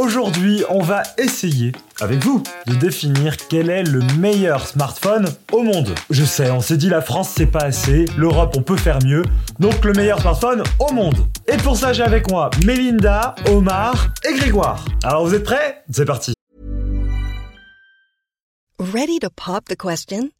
Aujourd'hui, on va essayer, avec vous, de définir quel est le meilleur smartphone au monde. Je sais, on s'est dit la France c'est pas assez, l'Europe on peut faire mieux, donc le meilleur smartphone au monde. Et pour ça, j'ai avec moi Mélinda, Omar et Grégoire. Alors vous êtes prêts? C'est parti. Ready to pop the question?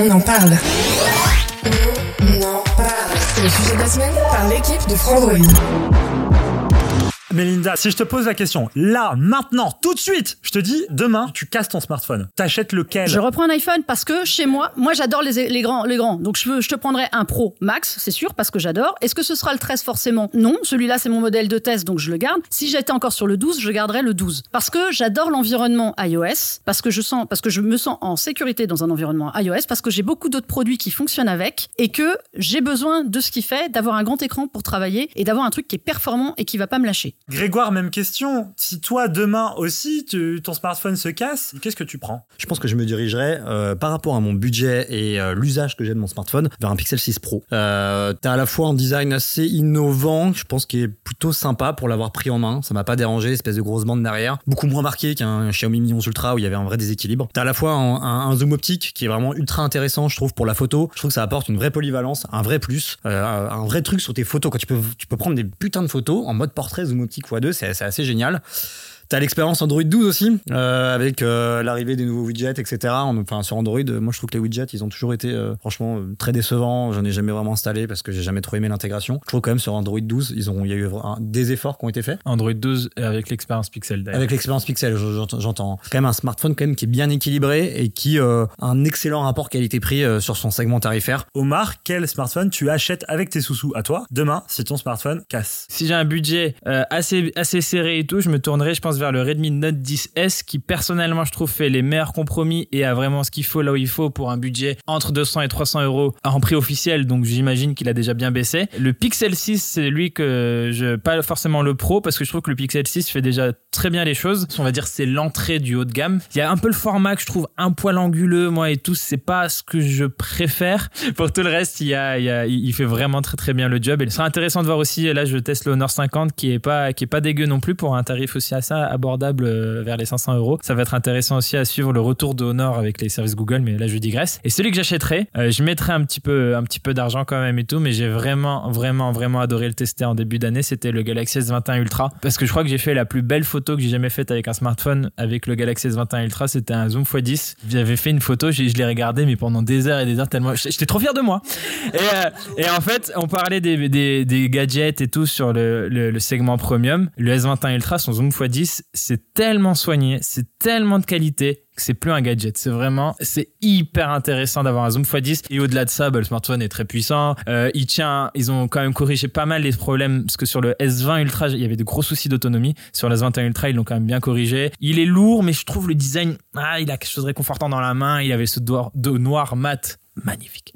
On en parle. On en parle. C'est le sujet de la semaine par l'équipe de Frandroid. Mélinda, si je te pose la question, là, maintenant, tout de suite, je te dis, demain, tu casses ton smartphone. T'achètes lequel Je reprends un iPhone parce que chez moi, moi j'adore les, grands, les grands. Donc je te prendrai un Pro Max, c'est sûr, parce que j'adore. Est-ce que ce sera le 13 forcément? Non, celui-là c'est mon modèle de test, donc je le garde. Si j'étais encore sur le 12, je garderais le 12. Parce que j'adore l'environnement iOS, parce que je sens, parce que je me sens en sécurité dans un environnement iOS, parce que j'ai beaucoup d'autres produits qui fonctionnent avec, et que j'ai besoin de ce qui fait, d'avoir un grand écran pour travailler et d'avoir un truc qui est performant et qui va pas me lâcher. Grégoire, même question. Si toi, demain aussi, ton smartphone se casse, qu'est-ce que tu prends? Je pense que je me dirigerais euh, par rapport à mon budget et euh, l'usage que j'ai de mon smartphone vers un Pixel 6 Pro. Euh, T'as à la fois un design assez innovant, je pense qui est plutôt sympa pour l'avoir pris en main. Ça m'a pas dérangé, espèce de grosse bande derrière. Beaucoup moins marqué qu'un Xiaomi Mi 11 Ultra où il y avait un vrai déséquilibre. T'as à la fois un, un- zoom optique qui est vraiment ultra intéressant, je trouve, pour la photo. Je trouve que ça apporte une vraie polyvalence, un vrai plus, un vrai truc sur tes photos. Quand tu peux, tu peux prendre des putains de photos en mode portrait zoom optique x2, c'est c'est assez génial. T'as l'expérience Android 12 aussi, euh, avec euh, l'arrivée des nouveaux widgets, etc. En- Enfin, sur Android, euh, moi je trouve que les widgets, ils ont toujours été euh, franchement très décevants. J'en ai jamais vraiment installé parce que j'ai jamais trop aimé l'intégration. Je trouve quand même sur Android 12, ils ont, il y a eu un- des efforts qui ont été faits. Android 12 avec l'expérience Pixel d'ailleurs. Avec l'expérience Pixel, j'entends- j'entends. C'est quand même un smartphone quand même qui est bien équilibré et qui euh, a un excellent rapport qualité-prix euh, sur son segment tarifaire. Omar, quel smartphone tu achètes avec tes sous-sous? À toi demain si ton smartphone casse Si j'ai un budget euh, assez, assez serré et tout, je me tournerai, je pense, vers le Redmi Note 10S qui, personnellement, je trouve, fait les meilleurs compromis et a vraiment ce qu'il faut là où il faut pour un budget entre 200 et 300 euros en prix officiel. Donc, j'imagine qu'il a déjà bien baissé. Le Pixel 6, c'est lui que je, pas forcément le Pro parce que je trouve que le Pixel 6 fait déjà très bien les choses. On va dire, c'est l'entrée du haut de gamme. Il y a un peu le format que je trouve un poil anguleux, moi, et tout. C'est pas ce que je préfère. Pour tout le reste, il, y a, il, fait vraiment très très bien le job. Et ce sera intéressant de voir aussi, là, je teste le Honor 50 qui est pas, qui est pas dégueu non plus pour un tarif aussi assez abordable euh, vers les 500 euros. Ça va être intéressant aussi à suivre le retour de Honor avec les services Google, mais là, je digresse. Et celui que j'achèterai, euh, je mettrai un petit peu, un petit peu d'argent quand même et tout, mais j'ai vraiment, vraiment, vraiment adoré le tester en début d'année. C'était le Galaxy S21 Ultra. Parce que je crois que j'ai fait la plus belle photo que j'ai jamais faite avec un smartphone avec le Galaxy S21 Ultra. C'était un zoom x10. J'avais fait une photo, je l'ai regardé, mais pendant des heures et des heures tellement. J'étais trop fier de moi. Et, euh, en fait, on parlait des, gadgets et tout sur le segment premium. Le S21 Ultra, son zoom x10, c'est tellement soigné, c'est tellement de qualité que c'est plus un gadget. C'est vraiment, c'est hyper intéressant d'avoir un zoom x10. Et au-delà de ça, bah, le smartphone est très puissant. Euh, il tient, ils ont quand même corrigé pas mal les problèmes parce que sur le S20 Ultra, il y avait de gros soucis d'autonomie. Sur le S21 Ultra, ils l'ont quand même bien corrigé. Il est lourd, mais je trouve le design, ah, il a quelque chose de réconfortant dans la main. Il avait ce doigt de noir mat magnifique.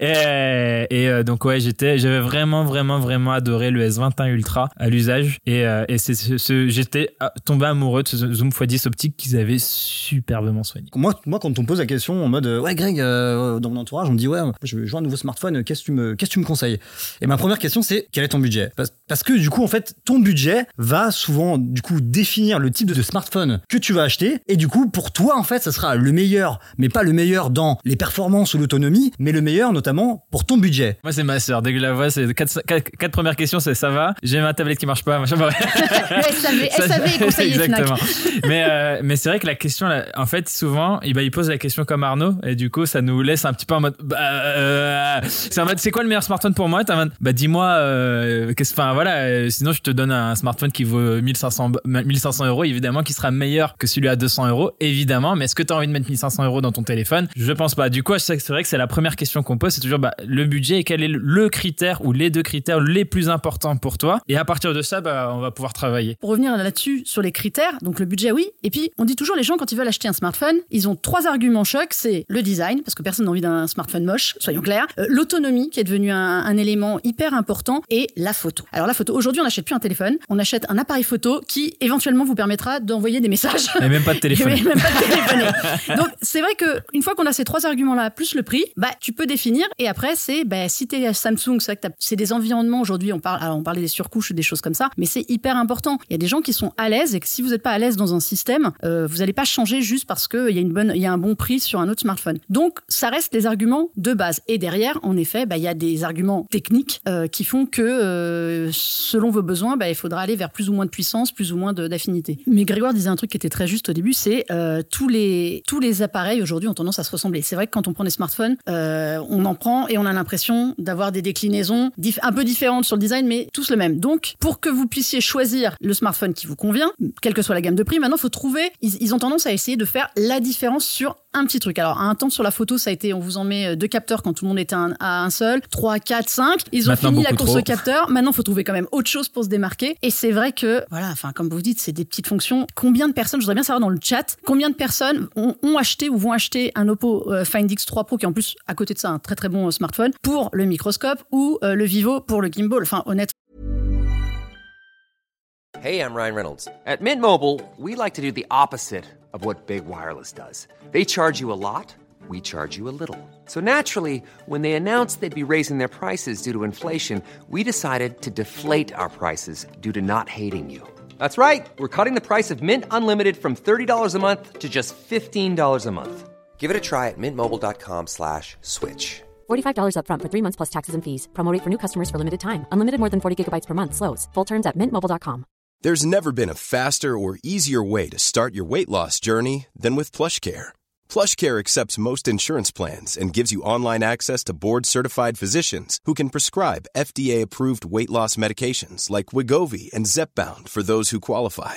Et, euh, donc ouais, j'étais, j'avais vraiment, vraiment, vraiment adoré le S21 Ultra à l'usage. Et, euh, et c'est ce, ce- j'étais ah, tombé amoureux de ce zoom x10 optique qu'ils avaient superbement soigné. Moi, moi, quand on me pose la question en mode ouais Greg, euh, dans mon entourage, on me dit ouais, je veux jouer un nouveau smartphone, qu'est-ce que tu me, qu'est-ce que tu me conseilles? Et ma première question c'est quel est ton budget? Parce, parce que du coup en fait ton budget va souvent du coup définir le type de smartphone que tu vas acheter et du coup pour toi en fait ça sera le meilleur, mais pas le meilleur dans les performances ou l'autonomie, mais le meilleur notamment pour ton budget. Moi, c'est ma sœur. Dès que je la vois, c'est quatre, quatre, quatre premières questions, c'est ça va? J'ai ma tablette qui marche pas. machin, SAV, SAV conseiller Exactement. Mais euh, mais c'est vrai que la question, là, en fait, souvent, il, bah, il pose la question comme Arnaud, et du coup, ça nous laisse un petit peu en mode. Bah, euh, c'est en mode, c'est quoi le meilleur smartphone pour moi? Mode, bah dis-moi, euh, qu'est-ce, enfin voilà, euh, sinon je te donne un smartphone qui vaut 1500 b- 1500 euros, évidemment, qui sera meilleur que celui à 200 euros, évidemment. Mais est-ce que tu as envie de mettre 1500 euros dans ton téléphone? Je pense pas. Du coup, c'est vrai que c'est la première question question qu'on pose, c'est toujours bah, le budget et quel est le critère ou les deux critères les plus importants pour toi. Et à partir de ça, bah, on va pouvoir travailler. Pour revenir là-dessus sur les critères, donc le budget, oui. Et puis, on dit toujours les gens quand ils veulent acheter un smartphone, ils ont trois arguments chocs. C'est le design, parce que personne n'a envie d'un smartphone moche, soyons clairs. Euh, L'autonomie, qui est devenue un, un élément hyper important, et la photo. Alors la photo, aujourd'hui, on n'achète plus un téléphone, on achète un appareil photo qui éventuellement vous permettra d'envoyer des messages. Et même pas de téléphone. Et même pas de téléphoner. Donc c'est vrai que une fois qu'on a ces trois arguments-là plus le prix, bah tu peux définir. Et après c'est bah, si t'es Samsung, c'est c'est des environnements aujourd'hui. On parle, on parlait des surcouches ou des choses comme ça, mais c'est hyper important. Il y a des gens qui sont à l'aise et que si vous n'êtes pas à l'aise dans un système, euh, vous n'allez pas changer juste parce que il y a une bonne, y a un bon prix sur un autre smartphone. Donc ça reste des arguments de base. Et derrière, en effet, bah, il y a des arguments techniques euh, qui font que euh, selon vos besoins, bah, il faudra aller vers plus ou moins de puissance, plus ou moins d'affinité. Mais Grégoire disait un truc qui était très juste au début, c'est tous les tous les appareils aujourd'hui ont tendance à se ressembler. C'est vrai que quand on prend des smartphones, euh, on en prend et on a l'impression d'avoir des déclinaisons un peu différentes sur le design, mais tous le même. Donc, pour que vous puissiez choisir le smartphone qui vous convient, quelle que soit la gamme de prix, maintenant, faut trouver. Ils, ils ont tendance à essayer de faire la différence sur un petit truc. Alors, à un temps sur la photo, ça a été, on vous en met euh, deux capteurs quand tout le monde était un- à un seul, trois, quatre, cinq. Ils ont Maintenant, fini la course trop. au capteur. Maintenant, faut trouver quand même autre chose pour se démarquer. Et c'est vrai que, voilà, enfin, comme vous dites, c'est des petites fonctions. Combien de personnes, je voudrais bien savoir dans le chat, combien de personnes ont, ont acheté ou vont acheter un Oppo euh, Find X3 Pro, qui est en plus, à côté de ça, un très très bon smartphone, pour le microscope ou euh, le Vivo pour le gimbal. Enfin, honnêtement, Hey, I'm Ryan Reynolds. At Mint Mobile, we like to do the opposite of what Big Wireless does. They charge you a lot, we charge you a little. So naturally, when they announced they'd be raising their prices due to inflation, we decided to deflate our prices due to not hating you. That's right. We're cutting the price of Mint Unlimited from $30 a month to just $15 a month. Give it a try at mintmobile.com slash switch. $45 upfront for three months plus taxes and fees. Promo rate for new customers for limited time. Unlimited more than 40 gigabytes per month. Slows. Full terms at mintmobile.com. There's never been a faster or easier way to start your weight loss journey than with PlushCare. PlushCare accepts most insurance plans and gives you online access to board-certified physicians who can prescribe FDA-approved weight loss medications like Wigovi and Zepbound for those who qualify.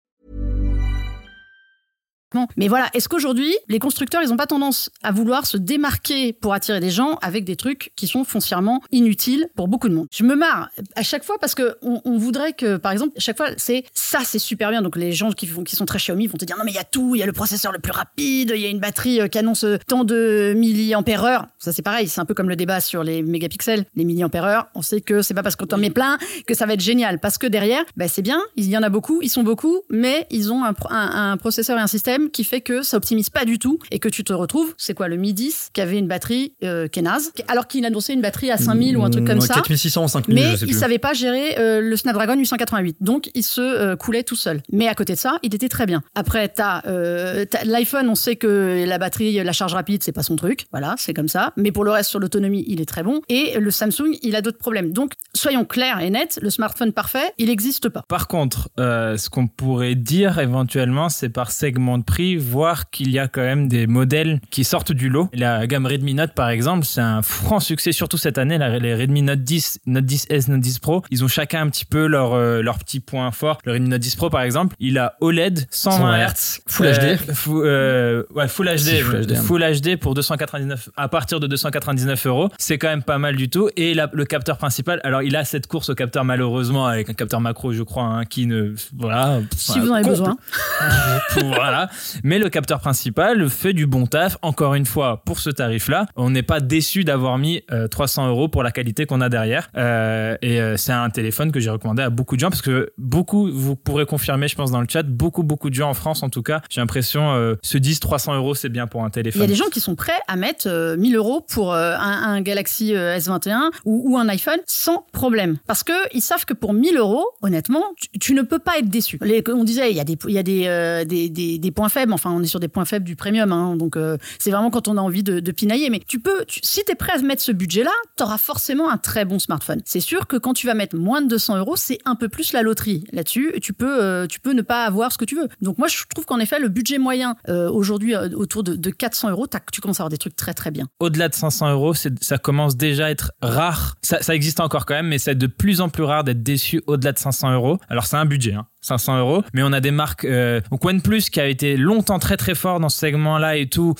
Mais voilà, est-ce qu'aujourd'hui, les constructeurs, ils n'ont pas tendance à vouloir se démarquer pour attirer des gens avec des trucs qui sont foncièrement inutiles pour beaucoup de monde? Je me marre à chaque fois parce que on, on voudrait que, par exemple, à chaque fois, c'est ça, c'est super bien. Donc les gens qui, sont très Xiaomi vont te dire non mais il y a tout, il y a le processeur le plus rapide, il y a une batterie euh, qui annonce euh, tant de milliampères heure. Ça c'est pareil, c'est un peu comme le débat sur les mégapixels, les milliampères heure. On sait que c'est pas parce qu'on t'en met plein que ça va être génial, parce que derrière, bah, c'est bien, il y en a beaucoup, ils sont beaucoup, mais ils ont un processeur et un système qui fait que ça optimise pas du tout et que tu te retrouves, c'est quoi le Mi 10 qui avait une batterie euh, qui est naze, alors qu'il annonçait une batterie à 5000 ou un truc comme Mm, ça. 4600, 5000, Mais je sais il plus. savait pas gérer euh, le Snapdragon 888, donc il se euh, coulait tout seul. Mais à côté de ça, il était très bien. Après, t'as euh, t'as l'iPhone, on sait que la batterie, la charge rapide, c'est pas son truc. Voilà, c'est comme ça. Mais pour le reste, sur l'autonomie, il est très bon. Et le Samsung, il a d'autres problèmes. Donc, soyons clairs et nets, le smartphone parfait, il n'existe pas. Par contre, euh, ce qu'on pourrait dire éventuellement, c'est par segment de voir qu'il y a quand même des modèles qui sortent du lot. La gamme Redmi Note, par exemple, c'est un franc succès, surtout cette année. Les Redmi Note 10, Note 10S, Note 10 Pro, ils ont chacun un petit peu leur, euh, leur petit point fort. Le Redmi Note 10 Pro, par exemple, il a OLED 120 Hz, Full euh, HD. euh, ouais, Full HD, Si, Full HD. Full HD pour 299, à partir de 299 euros. C'est quand même pas mal du tout. Et la- le capteur principal, alors il a cette course au capteur malheureusement avec un capteur macro, je crois, hein, qui ne, voilà. Si vous en avez besoin. voilà. Mais le capteur principal fait du bon taf. Encore une fois, pour ce tarif-là, on n'est pas déçu d'avoir mis euh, 300 euros pour la qualité qu'on a derrière. Euh, et euh, c'est un téléphone que j'ai recommandé à beaucoup de gens parce que beaucoup, vous pourrez confirmer, je pense, dans le chat, beaucoup, beaucoup de gens en France, en tout cas, j'ai l'impression, euh, se disent 300 euros, c'est bien pour un Il téléphone. y a des gens qui sont prêts à mettre euh, 1000 euros pour euh, un, un Galaxy euh, S21 ou, ou un iPhone sans problème. Parce que ils savent que pour 1000 euros, honnêtement, tu, tu ne peux pas être déçu. Les- on disait, il y a des, il y a des, euh, des, des, des points faibles. Enfin, on est sur des points faibles du premium. Hein. donc, euh, c'est vraiment quand on a envie de, de pinailler. Mais tu peux, si tu es prêt à mettre ce budget-là, tu auras forcément un très bon smartphone. C'est sûr que quand tu vas mettre moins de 200 euros, c'est un peu plus la loterie. Là-dessus, tu peux, euh, tu peux ne pas avoir ce que tu veux. Donc, moi, je trouve qu'en effet, le budget moyen euh, aujourd'hui autour de, de 400 euros, tu commences à avoir des trucs très très bien. Au-delà de 500 euros, ça commence déjà à être rare. Ça, ça existe encore quand même, mais c'est de plus en plus rare d'être déçu au-delà de 500 euros. Alors c'est un budget, hein, 500 euros, mais on a des marques. Euh, donc OnePlus qui a été longtemps très très fort dans ce segment-là et tout.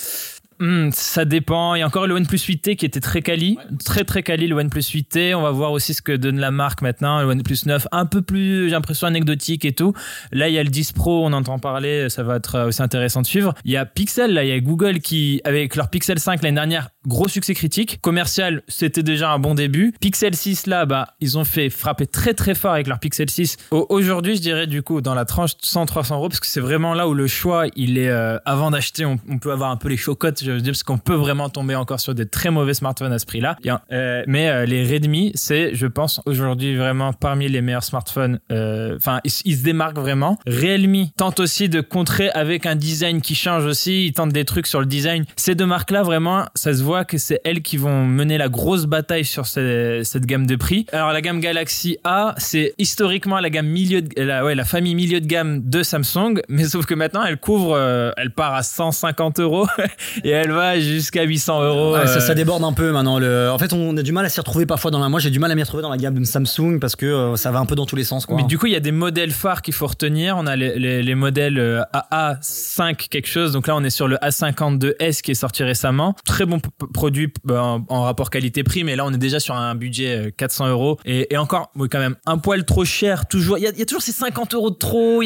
Hmm, ça dépend. Il y a encore le OnePlus 8T qui était très quali, très très quali le OnePlus 8T. On va voir aussi ce que donne la marque maintenant. Le OnePlus 9, un peu plus, j'ai l'impression anecdotique et tout. Là, il y a le 10 Pro, on entend parler, ça va être aussi intéressant de suivre. Il y a Pixel, là, il y a Google qui, avec leur Pixel 5 l'année dernière, gros succès critique. Commercial, c'était déjà un bon début. Pixel 6, là, bah, ils ont fait frapper très très fort avec leur Pixel 6. Au- Aujourd'hui, je dirais du coup, dans la tranche 100-300 euros, parce que c'est vraiment là où le choix, il est, euh, avant d'acheter, on, peut avoir un peu les chocottes, je veux dire, parce qu'on peut vraiment tomber encore sur des très mauvais smartphones à ce prix-là. Euh, mais euh, les Redmi, c'est, je pense, aujourd'hui vraiment parmi les meilleurs smartphones. Enfin, ils, ils se démarquent vraiment. Realme tente aussi de contrer avec un design qui change aussi. Ils tentent des trucs sur le design. Ces deux marques-là, vraiment, ça se voit que c'est elles qui vont mener la grosse bataille sur ces- cette gamme de prix. Alors, la gamme Galaxy A, c'est historiquement la gamme milieu de, la, ouais, la famille milieu de gamme de Samsung. Mais sauf que maintenant, elle couvre, euh, elle part à 150 euros et elle va jusqu'à 800 euros. Ouais, ça, euh, ça déborde un peu maintenant. Le... En fait, on a du mal à s'y retrouver parfois dans la. Moi, j'ai du mal à m'y retrouver dans la gamme de Samsung parce que euh, ça va un peu dans tous les sens. Quoi. Mais du coup, il y a des modèles phares qu'il faut retenir. On a les, les, les modèles euh, AA5 quelque chose. Donc là, on est sur le A52S qui est sorti récemment. Très bon produit bah, en, rapport qualité-prix, mais là, on est déjà sur un budget euh, 400 euros. Et, encore, oui, quand même, un poil trop cher. Toujours, il y a, toujours ces 50 euros de trop.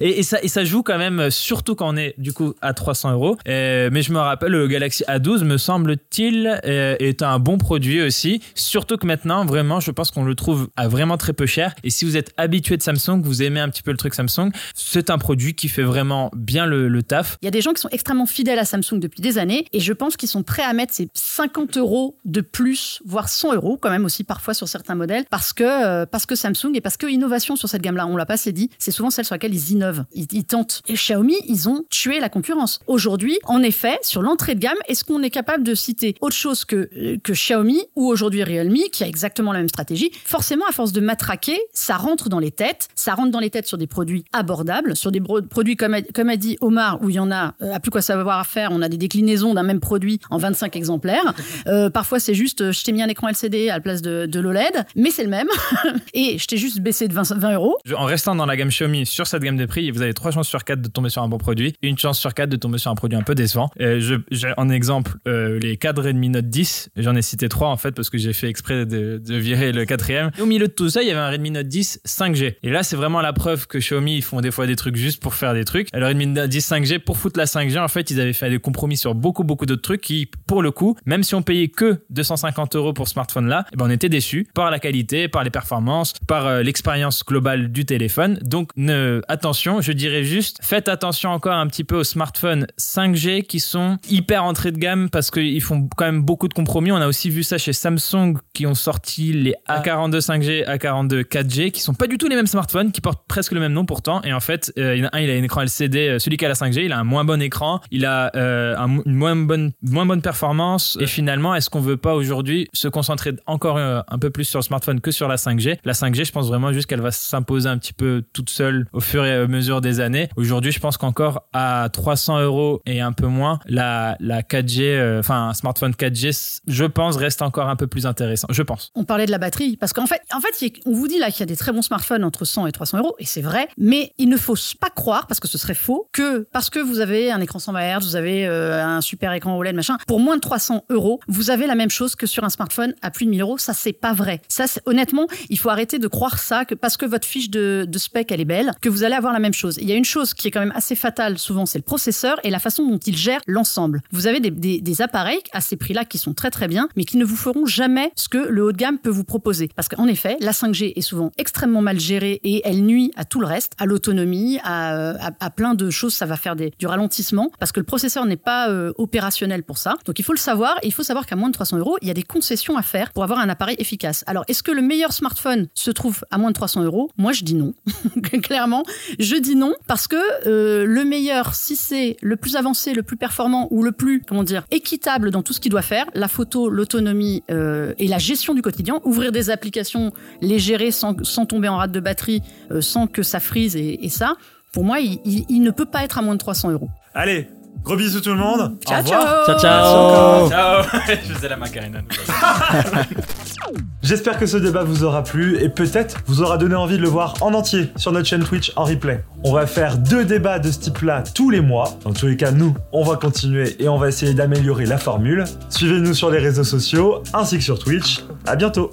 Et, ça joue quand même, euh, surtout quand on est du coup à 300 euros. Euh, Mais je me rappelle, le Galaxy A12 me semble-t-il euh, est un bon produit aussi. Surtout que maintenant, vraiment, je pense qu'on le trouve à vraiment très peu cher. Et si vous êtes habitué de Samsung, vous aimez un petit peu le truc Samsung, c'est un produit qui fait vraiment bien le taf. Il y a des gens qui sont extrêmement fidèles à Samsung depuis des années et je pense qu'ils sont prêts à mettre ces 50 euros de plus, voire 100 euros quand même aussi parfois sur certains modèles parce que, euh, parce que Samsung et parce que innovation sur cette gamme-là, on l'a pas assez dit, c'est souvent celle sur laquelle ils innovent, ils, tentent. Et Xiaomi, ils ont tué la concurrence. Aujourd'hui, en effet, sur l'entrée de gamme, est-ce qu'on est capable de citer autre chose que, euh, que Xiaomi ou aujourd'hui Realme qui a exactement la même stratégie? Forcément, à force de matraquer, ça rentre dans les têtes, ça rentre dans les têtes sur des produits abordables, sur des produits comme a, comme a dit Omar, où il y en a euh, à plus quoi savoir faire, on a des déclinaisons d'un même produit en 25 exemplaires. Euh, parfois, c'est juste, euh, je t'ai mis un écran LCD à la place de, l'OLED, mais c'est le même. Et je t'ai juste baissé de 20, 20 euros. En restant dans la gamme Xiaomi sur cette gamme de prix, vous avez trois chances sur quatre de tomber sur un bon produit, une chance sur quatre de tomber sur un produit un peu décevant. Euh, je, j'ai en exemple euh, les cadres Redmi Note 10. J'en ai cité trois en fait parce que j'ai fait exprès de, de virer le quatrième. Et au milieu de tout ça, il y avait un Redmi Note 10 5G. Et là, c'est vraiment la preuve que Xiaomi ils font des fois des trucs juste pour faire des trucs. Alors Redmi Note 10 5G pour foutre la 5G, en fait, ils avaient fait des compromis sur beaucoup beaucoup d'autres trucs qui, pour le coup, même si on payait que 250 euros pour ce smartphone là, ben on était déçus par la qualité, par les performances, par euh, l'expérience globale du téléphone. Donc attention, je dirais juste, faites attention encore un petit peu aux smartphones 5G qui sont hyper entrée de gamme parce qu'ils font quand même beaucoup de compromis. On a aussi vu ça chez Samsung qui ont sorti les A42 5G, A42 4G qui sont pas du tout les mêmes smartphones, qui portent presque le même nom pourtant. Et en fait, euh, il a un, il a un écran LCD, euh, celui qui a la 5G, il a un moins bon écran, il a un- une moins bonne, moins bonne performance. Et finalement, est-ce qu'on veut pas aujourd'hui se concentrer encore euh, un peu plus sur le smartphone que sur la 5G La 5G, je pense vraiment juste qu'elle va s'imposer un petit peu toute seule au fur et à mesure des années. Aujourd'hui, je pense qu'encore à 300 euros et un peu moins, la, la 4G, euh, enfin un smartphone 4G, je pense, reste encore un peu plus intéressant. Je pense. On parlait de la batterie parce qu'en fait, en fait, on vous dit là qu'il y a des très bons smartphones entre 100 et 300 euros et c'est vrai, mais il ne faut pas croire parce que ce serait faux que parce que vous avez un écran 120 Hz, vous avez euh, un super écran OLED machin, pour moins de 300 euros, vous avez la même chose que sur un smartphone à plus de 1000 euros. Ça c'est pas vrai. Ça, honnêtement, il faut arrêter de croire ça que parce que votre fiche de, spec elle est belle, que vous allez avoir la même chose. Il y a une chose qui est quand même assez fatale souvent, c'est le processeur et la façon dont il gère l'ensemble. Vous avez des, appareils à ces prix-là qui sont très très bien, mais qui ne vous feront jamais ce que le haut de gamme peut vous proposer. Parce qu'en effet, la 5G est souvent extrêmement mal gérée et elle nuit à tout le reste, à l'autonomie, à, à plein de choses. Ça va faire du ralentissement parce que le processeur n'est pas euh, opérationnel pour ça. Donc il faut le savoir. Il faut savoir qu'à moins de 300 euros, il y a des concessions à faire pour avoir un appareil efficace. Alors, est-ce que le meilleur smartphone se trouve à moins de 300 euros? Moi, je dis non. Clairement, je dis non parce que euh, le meilleur, si c'est le plus avancé, le plus performant ou le plus, comment dire, équitable dans tout ce qu'il doit faire, la photo, l'autonomie euh, et la gestion du quotidien, ouvrir des applications, les gérer sans, sans tomber en rate de batterie, euh, sans que ça frise et, ça, pour moi, il- il ne peut pas être à moins de 300 euros. Allez, gros bisous tout le monde. Ciao, ciao Ciao, ciao Ciao Je faisais la macarena. J'espère que ce débat vous aura plu et peut-être vous aura donné envie de le voir en entier sur notre chaîne Twitch en replay. On va faire deux débats de ce type-là tous les mois. Dans tous les cas, nous, on va continuer et on va essayer d'améliorer la formule. Suivez-nous sur les réseaux sociaux ainsi que sur Twitch. À bientôt.